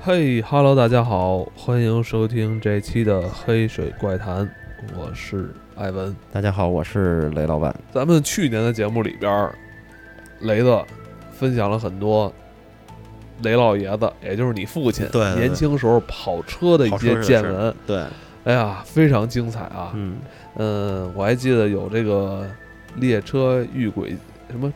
嘿哈喽，大家好，欢迎收听这期的《黑水怪谈》，我是艾文。大家好，我是雷老板。咱们去年的节目里边儿，雷子分享了很多雷老爷子，也就是你父亲对年轻时候跑车的一些见闻。对，哎呀，非常精彩啊！嗯，嗯，我还记得有这个列车遇鬼什么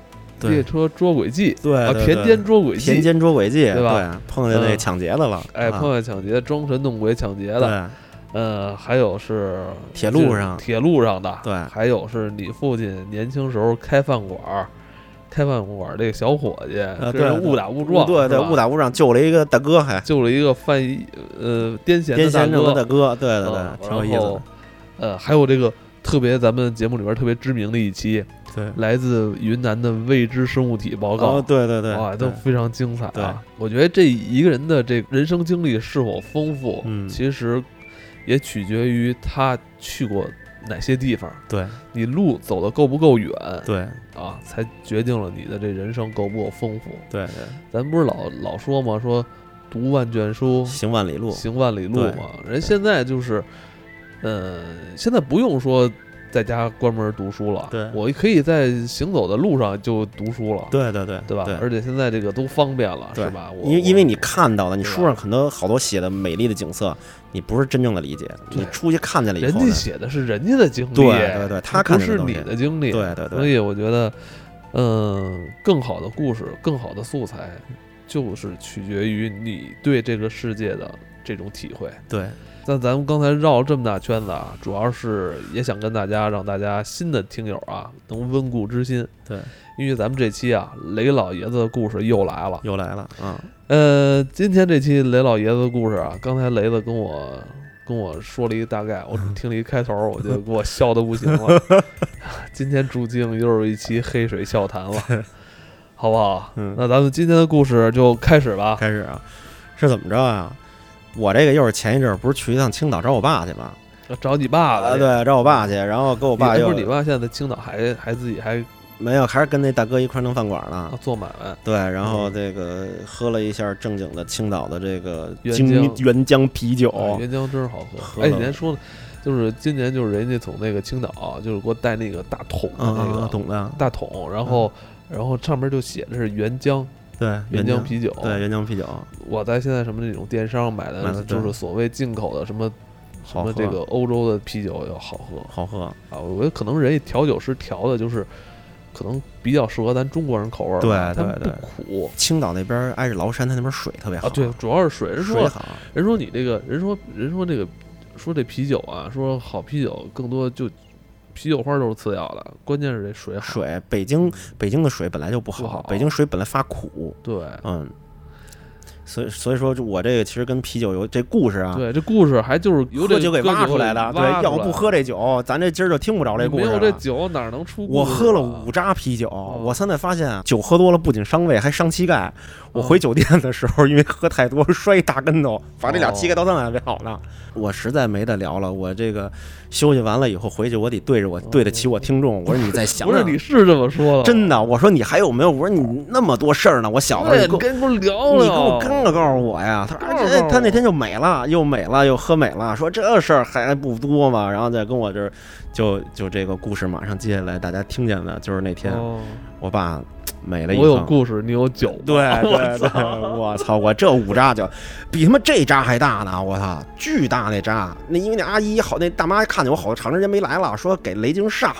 列车捉鬼记，啊，对田间捉鬼记，田间捉鬼记，对吧？碰见那嗯。抢劫的了，哎，啊。碰见抢劫、装神弄鬼抢劫的，对。呃，还有是铁路上。铁路上的，对。还有是你父亲年轻时候开饭馆儿，开饭馆儿这个小伙计，呃对误打误撞，对对，误打误撞救了一个大哥，还。救了一个犯呃癫痫癫痫症的的大哥，对对嗯对，挺有意思的，呃，还有这个特别咱们节目里边特别知名的一期，对，来自云南的未知生物体报告。哦，对对对，哇，都非常精彩对啊！我觉得这一个人的这人生经历是否丰富，嗯其实也取决于他去过哪些地方，对你路走得够不够远对啊，才决定了你的这人生够不够丰富。对对，咱不是老老说吗？说读万卷书，行万里路，行万里路嘛。人现在就是，呃，现在不用说在家关门读书了，对。我可以在行走的路上就读书了，对对对对吧？对。而且现在这个都方便了，是吧？因为因为你看到的，你书上很多好多写的美丽的景色，你不是真正的理解，你出去看见了以后人家，写的是人家的经历，对对对他看不是你的经历，对对对。所以我觉得，嗯，更好的故事，更好的素材，就是取决于你对这个世界的这种体会。对那咱们刚才绕了这么大圈子啊，主要是也想跟大家，让大家新的听友啊能温故知新，对，因为咱们这期啊，雷老爷子的故事又来了。又来了啊，呃，今天这期雷老爷子的故事啊，刚才雷子跟我跟我说了一个大概，我只听了一开头，我就给我笑的不行了。今天注定又是一期黑水笑谈了，好不好？嗯那咱们今天的故事就开始吧。开始啊，是怎么着啊？我这个又是前一阵儿不是去一趟青岛找我爸去吗？找你爸啊，了，对，找我爸去，然后跟我我爸又不是你爸现在在青岛还还自己还没有，还是跟那大哥一块儿弄饭馆呢啊。做买卖，对，然后这个喝了一下正经的青岛的这个原原浆啤酒，哎原浆真是好喝。哎，你还说呢，就是今年就是人家从那个青岛，就是给我带那个大桶的嗯那个嗯嗯，懂的，大桶，然后然后上面就写的是原浆对，原浆浆啤酒，对，原浆啤酒，我在现在什么那种电商买的，就是所谓进口的什么什么这个欧洲的啤酒要好喝好喝，啊。我觉得可能人家调酒师调的就是可能比较适合咱中国人口味儿吧，对它对不苦青岛那边儿挨着崂山，它那边儿水特别好，啊。对，主要是水。人说水好，人说你这个人说人说这个说这啤酒啊，说好啤酒更多就啤酒花都是次要的，关键是这水好。水，北京北京的水本来就不不好北京水本来发苦，对嗯，所以所以说我这个其实跟啤酒有这故事啊，对，这故事还就是由这喝酒给挖出来的，对，要不喝这酒，咱这今儿就听不着这故事没有这酒哪能出啊？我喝了五扎啤酒，我现在发现啊，酒喝多了不仅伤胃，还伤膝盖。我回酒店的时候，因为喝太多摔一大跟头，把这俩膝盖到现在还没好呢。我实在没得聊了，我这个休息完了以后回去，我得对着我对得起我听众。我说你再想 不是想，你是这么说的，真的，我说你还有没有？我说你那么多事儿呢，我小子对，你给我你跟我聊聊，你给我跟个告诉我呀！他说他那天就美了，又美了，又喝美了，说这事儿还不多嘛？然后再跟我这儿就就这个故事马上接下来大家听见的就是那天我爸美了一我有故事，你有酒，对我，操，我操！我这五扎酒比他妈这扎还大呢！我操，巨大那扎！那因为那阿姨好，那大妈看见我好长时间没来了，说给雷京上，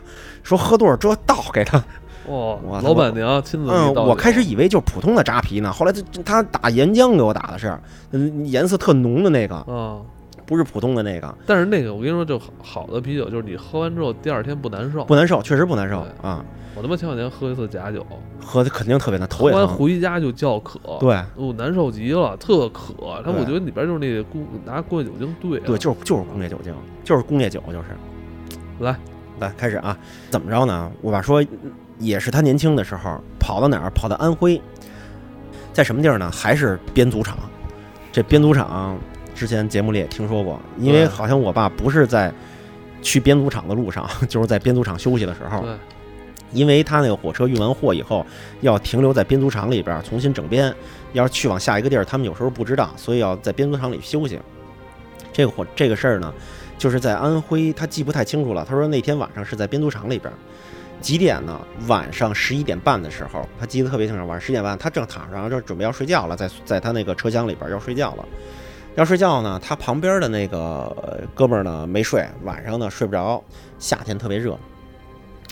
说喝多少这倒给他。哇老板娘亲自嗯，我开始以为就是普通的扎啤呢，后来这这他打岩浆给我打的是，嗯，颜色特浓的那个，啊，不是普通的那个，但是那个我跟你说，就好好的啤酒，就是你喝完之后第二天不难受。不难受，确实不难受啊，我他妈前两天喝一次假酒，喝的肯定特别难，头喝完也疼。回家就叫渴，对哦，难受极了，特渴。他我觉得里边就是那个工拿工业酒精兑，对，就是就是工业酒精，就是工业酒，就是。来来开始啊，怎么着呢？我把说，也是他年轻的时候跑到哪儿？跑到安徽，在什么地儿呢？还是编组厂。这编组厂之前节目里也听说过，因为好像我爸不是在去编组厂的路上，就是在编组厂休息的时候，对，因为他那个火车运完货以后要停留在编组厂里边儿重新整编，要是去往下一个地儿，他们有时候不知道，所以要在编组厂里休息。这个火这个事儿呢，就是在安徽，他记不太清楚了。他说那天晚上是在编组厂里边儿，几点呢？晚上十一点半的时候，他记得特别清楚。晚上十点半，他正躺上，就准备要睡觉了，在在他那个车厢里边要睡觉了。要睡觉呢，他旁边的那个哥们儿呢没睡，晚上呢睡不着，夏天特别热，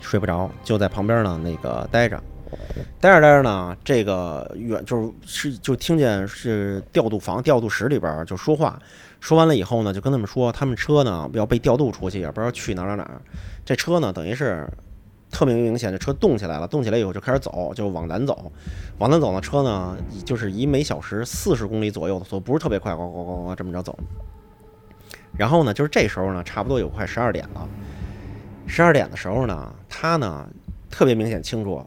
睡不着，就在旁边呢那个待着，待着待着呢，这个远就是是就听见是调度房调度室里边就说话，说完了以后呢，就跟他们说他们车呢要被调度出去，也不知道去哪儿哪哪儿。这车呢等于是特别明显，这车动起来了，动起来以后就开始走，就往南走，往南走呢，车呢就是以每小时四十公里左右的速度，不是特别快，呱呱呱呱这么着走。然后呢，就是这时候呢，差不多有快十二点了。十二点的时候呢，他呢特别明显清楚，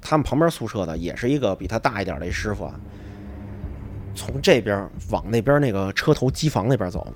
他们旁边宿舍的也是一个比他大一点的师傅啊，从这边往那边那个车头机房那边走。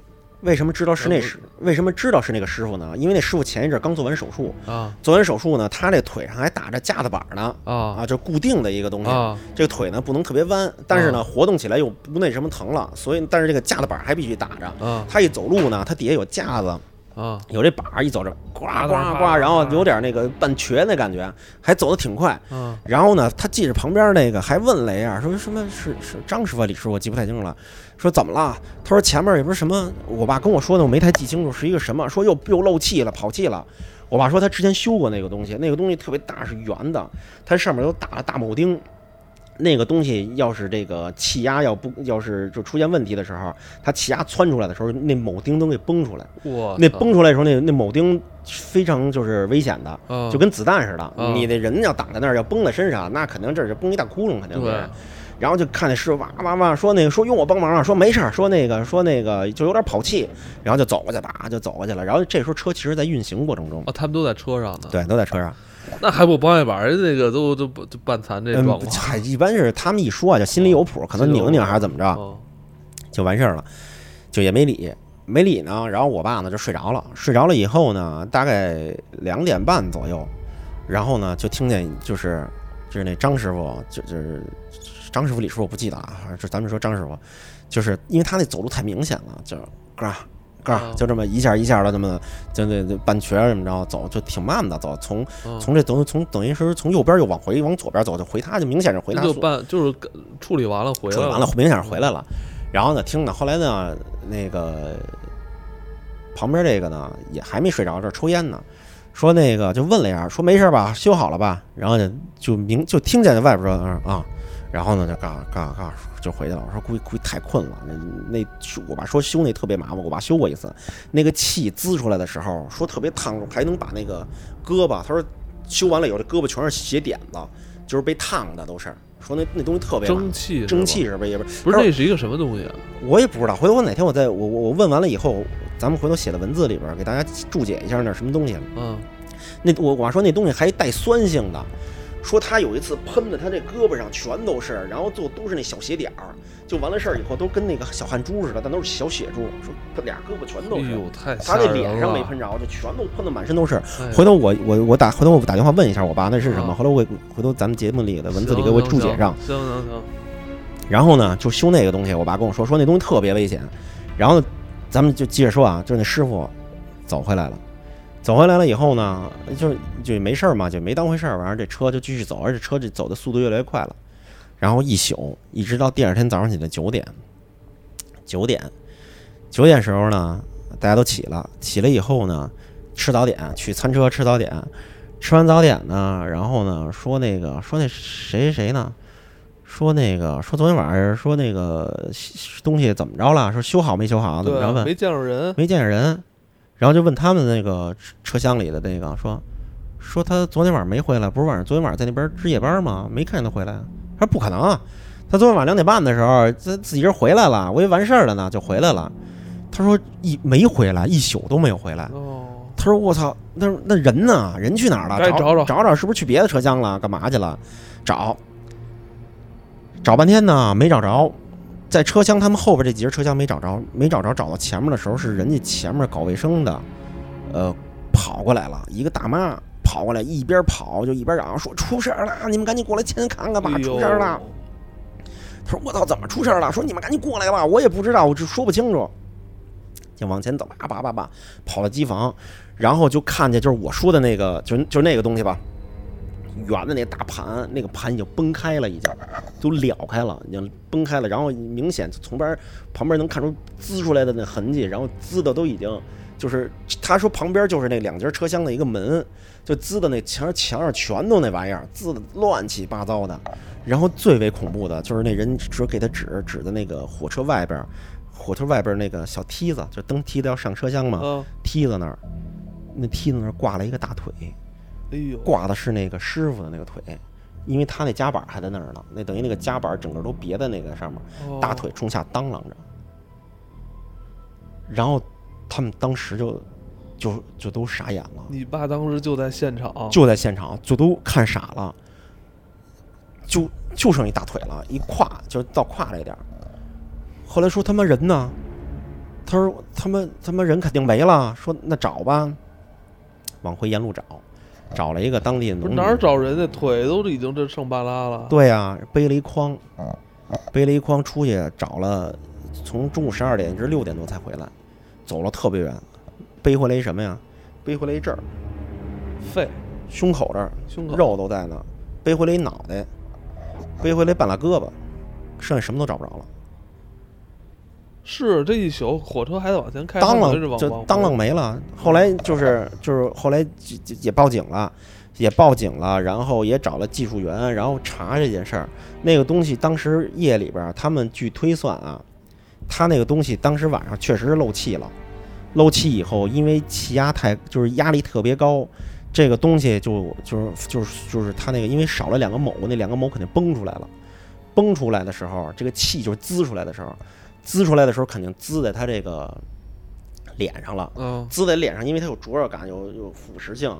为什么知道是那师？为什么知道是那个师傅呢？因为那师傅前一阵刚做完手术，啊做完手术呢，他这腿上还打着架子板呢，啊啊，就固定的一个东西。啊这个腿呢不能特别弯，但是呢活动起来又不那什么疼了，所以但是这个架子板还必须打着。啊他一走路呢，他底下有架子，啊有这把儿，一走着呱呱呱呱，然后有点那个半瘸那感觉，还走得挺快。嗯然后呢，他记着旁边那个还问了一下，说什么是是张师傅、李师傅，我记不太清楚了。说怎么了？他说前面也不是什么，我爸跟我说的，我没太记清楚是一个什么，说又又漏气了，跑气了。我爸说他之前修过那个东西，那个东西特别大，是圆的，它上面都打了大铆钉。那个东西要是这个气压要不要是就出现问题的时候，它气压窜出来的时候，那铆钉都给崩出来。哇那崩出来的时候，那那铆钉非常就是危险的，啊就跟子弹似的。嗯你那人要挡在那儿，要崩在身上，那肯定这是崩一大窟窿，肯定对是。然后就看那师傅哇哇哇说那个说用我帮忙啊，说没事儿，说那个说那个就有点跑气，然后就走过去，吧就走过去了。然后这时候车其实在运行过程中，啊，他们都在车上呢，对，都在车上。那还不帮一把，人那个都都不就半残这嗯状，况，嗨，一般是他们一说啊，就心里有谱，可能拧拧还是怎么着，哦就完事儿了，就也没理，没理呢。然后我爸呢就睡着了，睡着了以后呢，大概两点半左右，然后呢就听见就是就是那张师傅，就就是张师傅李师傅我不记得啊，就咱们说张师傅，就是因为他那走路太明显了，就是嘎嘎啊就这么一下一下的这么就那那半瘸儿怎么着走，就挺慢的走，从嗯从这等从等于是从右边又往回往左边走，就回他就明显是回他就宿办就是处理完了回来处理完了，明显是回来了。然后呢，听呢，后来呢，那个旁边这个呢也还没睡着，这儿抽烟呢。说那个就问了一下，说没事吧，修好了吧？然后就就明就听见外边说啊啊，然后呢就嘎嘎嘎就回去了。我说估计估计太困了，那那我爸说修那特别麻烦，我爸修过一次，那个气滋出来的时候说特别烫，还能把那个胳膊，他说修完了以后这胳膊全是血点子，就是被烫的都是。说那那东西特别蒸汽蒸汽是不是也不是不是那是一个什么东西啊？我也不知道，回头我哪天我再我我我问完了以后，咱们回头写的文字里边给大家注解一下那什么东西。嗯那我我爸说那东西还带酸性的，说他有一次喷的他这胳膊上全都是，然后就都是那小血点儿，就完了事儿以后都跟那个小汗珠似的，但都是小血珠，说他俩胳膊全都是。哎呦，太他那脸上没喷着，就全都喷的满身都是。哎回头我我我打回头我打电话问一下我爸那是什么，啊回头我回头咱们节目里的文字里给我注解上。行行行，然后呢，就修那个东西，我爸跟我说说那东西特别危险。然后咱们就接着说啊，就是那师傅走回来了，走回来了以后呢，就就没事儿嘛，就没当回事儿，完了这车就继续走，而且车这走的速度越来越快了。然后一宿一直到第二天早上起来九点，九点，九点时候呢，大家都起了，起了以后呢，吃早点，去餐车吃早点，吃完早点呢，然后呢说那个说那谁谁谁呢？说那个说昨天晚上说那个东西怎么着了？说修好没修好？怎么着问？对啊没见着人，没见着人，然后就问他们那个车车厢里的那个说说他昨天晚上没回来，不是晚上昨天晚上在那边值夜班吗？没看见他回来。他说不可能啊，他昨天晚上两点半的时候他自己人回来了，我以为完事儿了呢，就回来了。他说一没回来，一宿都没有回来。哦，他说我操，那那人呢？人去哪儿了？找找找找，是不是去别的车厢了？干嘛去了？找找半天呢，没找着。在车厢他们后边这几节车厢没找着，没找着，找到前面的时候是人家前面搞卫生的，呃，跑过来了，一个大妈跑过来，一边跑就一边嚷说出事儿了，你们赶紧过来亲眼看看吧，出事儿了。他说我操，怎么出事儿了？说你们赶紧过来吧，我也不知道，我这说不清楚。就往前走，叭叭叭叭，跑到机房，然后就看见就是我说的那个，就就那个东西吧，圆的那个大盘，那个盘已经崩开了，已经都了开了，已经崩开了，然后明显从边旁边能看出滋出来的那痕迹，然后滋的都已经就是他说旁边就是那两节车厢的一个门，就滋的那墙墙上全都那玩意儿，滋的乱七八糟的。然后最为恐怖的就是那人只给他指指的那个火车外边，火车外边那个小梯子，就登梯子要上车厢嘛，啊，梯子那儿，那梯子那儿挂了一个大腿，哎呦，挂的是那个师傅的那个腿，因为他那夹板还在那儿呢，那等于那个夹板整个都别在那个上面，哦。大腿冲下当啷着，然后他们当时就就就都傻眼了，你爸当时就在现场，就在现场就都看傻了，就就剩一大腿了，一胯就到胯这点儿。后来说他妈人呢？他说他妈他妈人肯定没了。说那找吧，往回沿路找，找了一个当地的农民。哪儿找人家腿都已经这剩半拉了，对呀、背了一筐，背了一筐出去找了，从中午十二点一直六点多才回来，走了特别远，背回来一什么呀？背回来一这儿，肺、胸口这儿胸口，肉都在那，背回来一脑袋，背回来半拉胳膊，剩下什么都找不着了。是这一宿火车还得往前开，当啷就当啷没了。后来就是就是后来也报警了，也报警了，然后也找了技术员，然后查这件事儿。那个东西当时夜里边儿，他们据推算啊，他那个东西当时晚上确实是漏气了，漏气以后，因为气压太就是压力特别高。这个东西就就是就是就是它那个，因为少了两个某，那两个某肯定崩出来了。崩出来的时候，这个气就是滋出来的时候，滋出来的时候肯定滋在他这个脸上了。嗯，滋在脸上，因为它有灼热感，有有腐蚀性，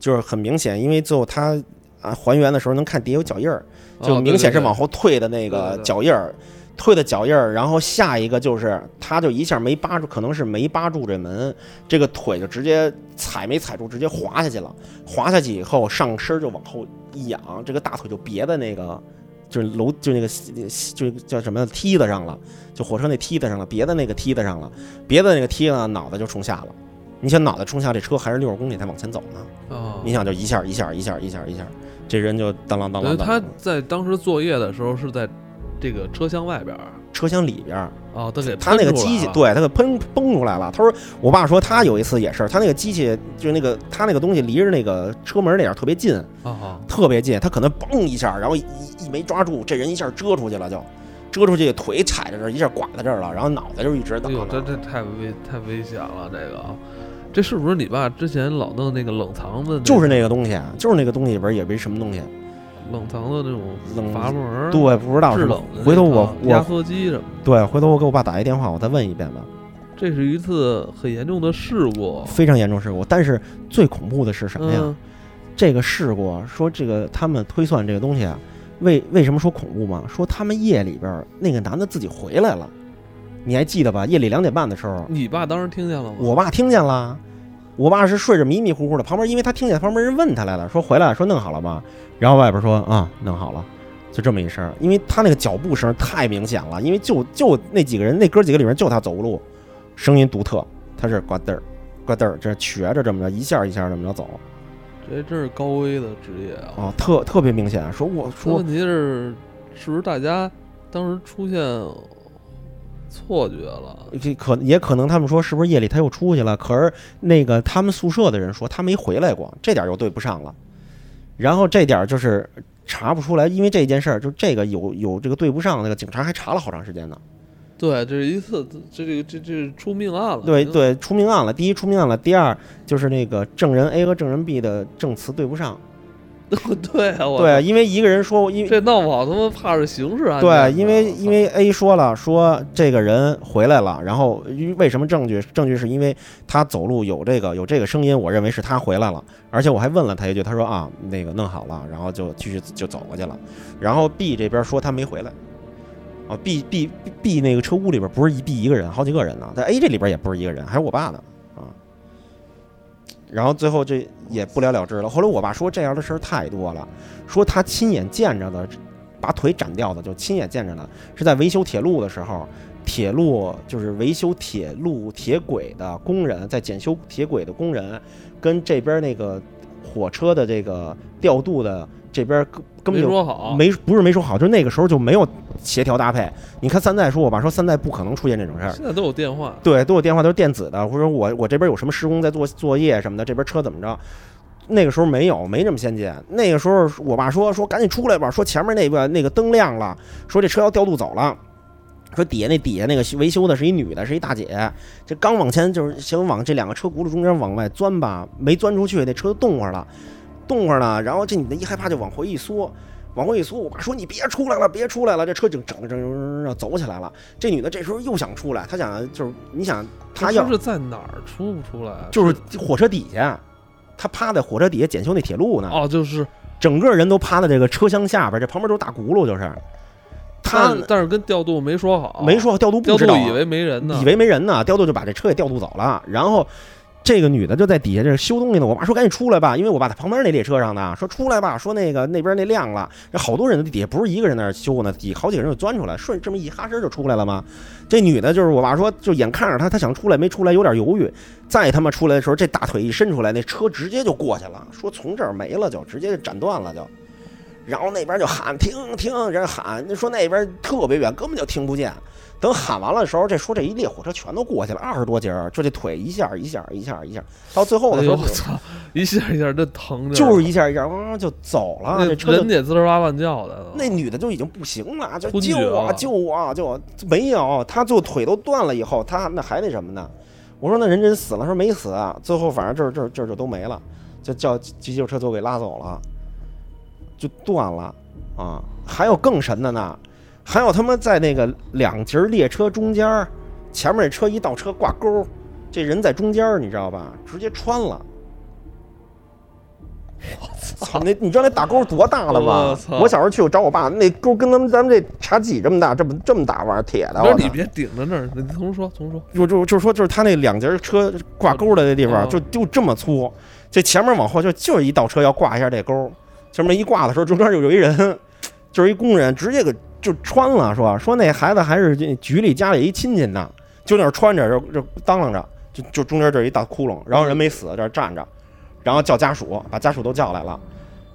就是很明显。因为最后它啊还原的时候能看底下有脚印儿，就哦明显是往后退的那个脚印儿，退的脚印儿。然后下一个就是他就一下没扒住，可能是没扒住这门，这个腿就直接踩没踩住，直接滑下去了。滑下去以后，上身就往后一仰，这个大腿就别在那个。就是楼，就那个，就叫什么梯子上了，就火车那梯子上了，别的那个梯子上了，别的那个梯子呢，脑袋就冲下了。你想脑袋冲下，这车还是六十公里才往前走呢。哦，你想就一下一下一下一下一下，这人就当啷当啷当啷。等于他在当时作业的时候是在这个车厢外边儿车厢里边儿，啊，他给他那个机器，对他给喷崩出来了。他说，我爸说他有一次也是，他那个机器就是那个他那个东西离着那个车门那点儿特别近，啊，特别近，他可能嘣一下，然后一一没抓住，这人一下遮出去了就。遮出去，腿踩在这儿，一下挂在这儿了，然后脑袋就一直哎这这太危太危险了，这个，这是不是你爸之前老弄那个冷藏的？就是那个东西，就是那个东西里边也没什么东西。冷藏的那种冷阀门儿，对，不知道制是冷的回头我套压缩机什么的。对，回头我给我爸打一电话，我再问一遍吧。这是一次很严重的事故，非常严重事故，但是最恐怖的是什么呀？嗯这个事故说这个他们推算这个东西啊，为为什么说恐怖吗？说他们夜里边儿那个男的自己回来了，你还记得吧？夜里两点半的时候，你爸当时听见了吗？我爸听见了，我爸是睡着迷迷糊糊的，旁边因为他听见旁边人问他来了，说回来了，说弄好了吗？然后外边说啊、弄好了，就这么一声，因为他那个脚步声太明显了，因为就就那几个人，那哥几个里面就他走路，声音独特，他是呱嘚儿呱嘚儿，这瘸着这么着一下一下这么着走这真是高危的职业啊！啊，特特别明显，说我说说问题是，是不是大家当时出现错觉了？这可也可能他们说是不是夜里他又出去了？可是那个他们宿舍的人说他没回来过，这点又对不上了。然后这点儿就是查不出来，因为这件事儿就这个有有这个对不上，那个警察还查了好长时间呢。对，这是一次，这这个这这出命案了。对，对，出命案了。第一出命案了，第二就是那个证人 A 和证人 B 的证词对不上。对啊，我对，操因为一个人说，因为这闹不好他妈怕是刑事案件对，因为因为 A 说了，说这个人回来了，然后因为为什么证据？证据是因为他走路有这个有这个声音，我认为是他回来了，而且我还问了他一句，他说啊，那个弄好了，然后就继续就走过去了。然后 B 这边说他没回来，啊，B B B 那个车屋里边不是一 B 一个人，好几个人呢，在 A 这里边也不是一个人，还有我爸呢，啊。然后最后这也不了了之了。后来我爸说这样的事儿太多了，说他亲眼见着的，把腿斩掉的，就亲眼见着的，是在维修铁路的时候，铁路就是维修铁路铁轨的工人，在检修铁轨的工人，跟这边那个火车的这个调度的这边根根本就说好，没不是没说好，就是那个时候就没有协调搭配。你看三代说，我爸说三代不可能出现这种事儿。现在都有电话，对，都有电话都是电子的，或者我我这边有什么施工在做作业什么的，这边车怎么着？那个时候没有，没这么先进。那个时候我爸说说赶紧出来吧，说前面那个那个灯亮了，说这车要调度走了。说底下那底下那个维修的是一女的，是一大姐，这刚往前就是想往这两个车轱辘中间往外钻吧，没钻出去，那车就动会儿了，动会儿呢，然后这女的一害怕就往回一缩，往回一缩，我爸说你别出来了，别出来了，这车就整整整整走起来了。这女的这时候又想出来，她想就是你想她要是在哪儿出不出来？就是火车底下，她趴在火车底下检修那铁路呢，哦，就是整个人都趴在这个车厢下边，这旁边都是大轱辘，就是她但但是跟调度没说好，没说好调度调不知道啊，度以为没人呢，以为没人呢，调度就把这车给调度走了。然后这个女的就在底下这修东西呢。我爸说赶紧出来吧，因为我爸在旁边那列车上呢，说出来吧，说那个那边那亮了，这好多人在底下不是一个人在那儿修呢，底好几个人就钻出来，顺这么一哈身就出来了嘛。这女的就是我爸说，就眼看着她，她想出来没出来，有点犹豫。再他妈出来的时候，这大腿一伸出来，那车直接就过去了，说从这儿没了就直接就斩断了就。然后那边就喊停停，人喊说那边特别远，根本就听不见。等喊完了的时候，这说这一列火车全都过去了，二十多节儿，就这腿一下一下一下一下，到最后哎的时候呦我操，一下一下这疼着，就是一下一下哇就走了，那这车就人家滋儿哇乱叫的，那女的就已经不行了，就救我救我救我，没有，她最后腿都断了以后，她那还那什么呢？我说那人真死了，说没死，啊最后反正这儿这儿这儿就都没了，就叫急救车就给拉走了，就断了啊！还有更神的呢，还有他妈在那个两节列车中间儿，前面那车一倒车挂钩儿，这人在中间儿，你知道吧？直接穿了。我操！那你知道那大钩多大了吗我？小时候去我找我爸，那钩跟咱们咱们这茶几这么大，这么这么大玩意儿铁的。不是你别顶着那儿，你重说重说，就就就是说，就是他那两节车挂钩的那地方，哦就就这么粗，这前面往后就就是一倒车要挂一下这钩，这么一挂的时候，中间就有一人，就是一工人，直接给就穿了，说说那孩子还是局里家里一亲戚呢，就那儿穿着，就就当啷着，就就中间这一大窟窿，然后人没死，这儿站着，然后叫家属，把家属都叫来了，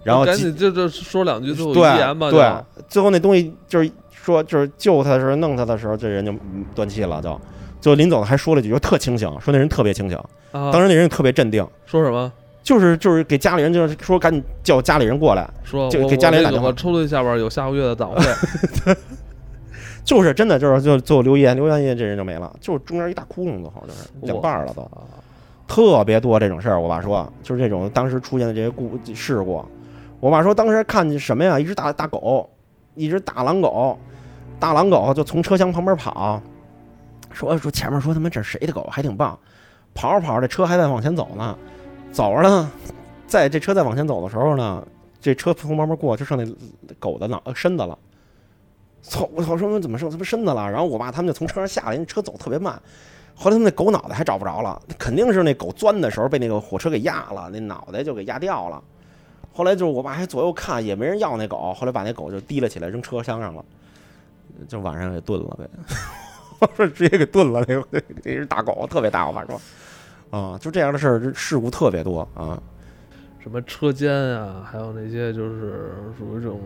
然后赶紧就就说两句最后遗对言吧，对，最后那东西就是说就是救他的时候弄他的时候，这人就嗯断气了，就就临走还说了几句，特清醒，说那人特别清醒。啊，当时那人也特别镇定，说什么？就是就是给家里人就是说赶紧叫家里人过来，就给说我我家里人打电话抽屉下边有下个月的早会，就是真的就是就最后留言留完言这人就没了，就是中间一大窟窿都好像是两半儿了都，啊特别多这种事儿。我爸说就是这种当时出现的这些故事故，我爸说当时看见什么呀，一只大大狗，一只大狼狗，大狼狗就从车厢旁边跑，说说前面说他妈这是谁的狗，还挺棒，跑着跑着这车还在往前走呢，走着呢，在这车在往前走的时候呢，这车从旁边过，就剩那狗的脑呃身子了。操！我操！说怎么剩他妈身子了？然后我爸他们就从车上下来，因为车走特别慢。后来他们那狗脑袋还找不着了，肯定是那狗钻的时候被那个火车给压了，那脑袋就给压掉了。后来就是我爸还左右看，也没人要那狗，后来把那狗就提了起来扔车厢上了，就晚上给炖了呗。我说直接给炖了，那个那只大狗特别大，我爸说，啊，就这样的事儿，事故特别多啊。什么车间啊，还有那些就是属于这种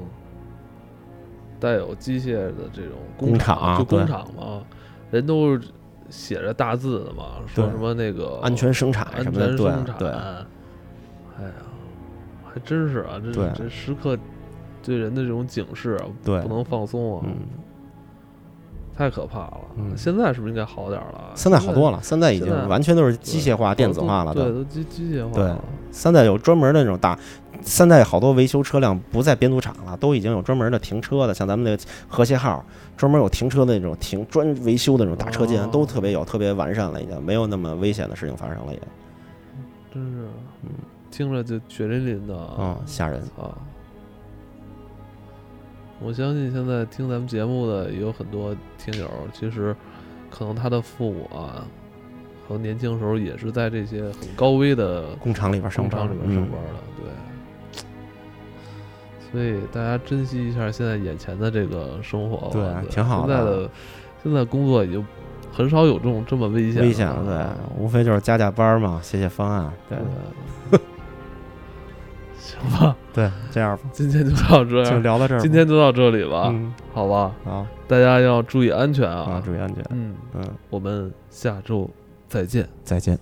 带有机械的这种工厂，厂就工厂嘛，人都写着大字的嘛，说什么那个安全生产安什么的，对全生产，对，哎呀，还真是啊，这这时刻对人的这种警示啊，对不能放松啊，嗯，太可怕了。嗯现在是不是应该好点儿了？现在好多了，现在已经完全都是机械化、电子化了，对，都。机机械化对了。现在有专门的那种大，现在好多维修车辆不在编组厂了，都已经有专门的停车的，像咱们那个和谐号，专门有停车的那种停专维修的那种大车间，哦都特别有，特别完善了，已经没有那么危险的事情发生了，也真是，嗯听着就血淋淋的嗯啊！吓人。啊！我相信现在听咱们节目的也有很多听友，其实可能他的父母啊，可可能年轻时候也是在这些很高危的工厂里边上班，工厂里边上嗯班的，对。所以大家珍惜一下现在眼前的这个生活吧，对对挺好的现在的现在工作已经很少有这种这么危险的危险了，对，无非就是加加班嘛，写写方案，对。对。行吧，对，这样吧，今天就到这就，聊到这儿。今天就到这里吧，嗯，好吧，好。大家要注意安全啊，啊，注意安全，嗯，嗯，我们下周再见。再见。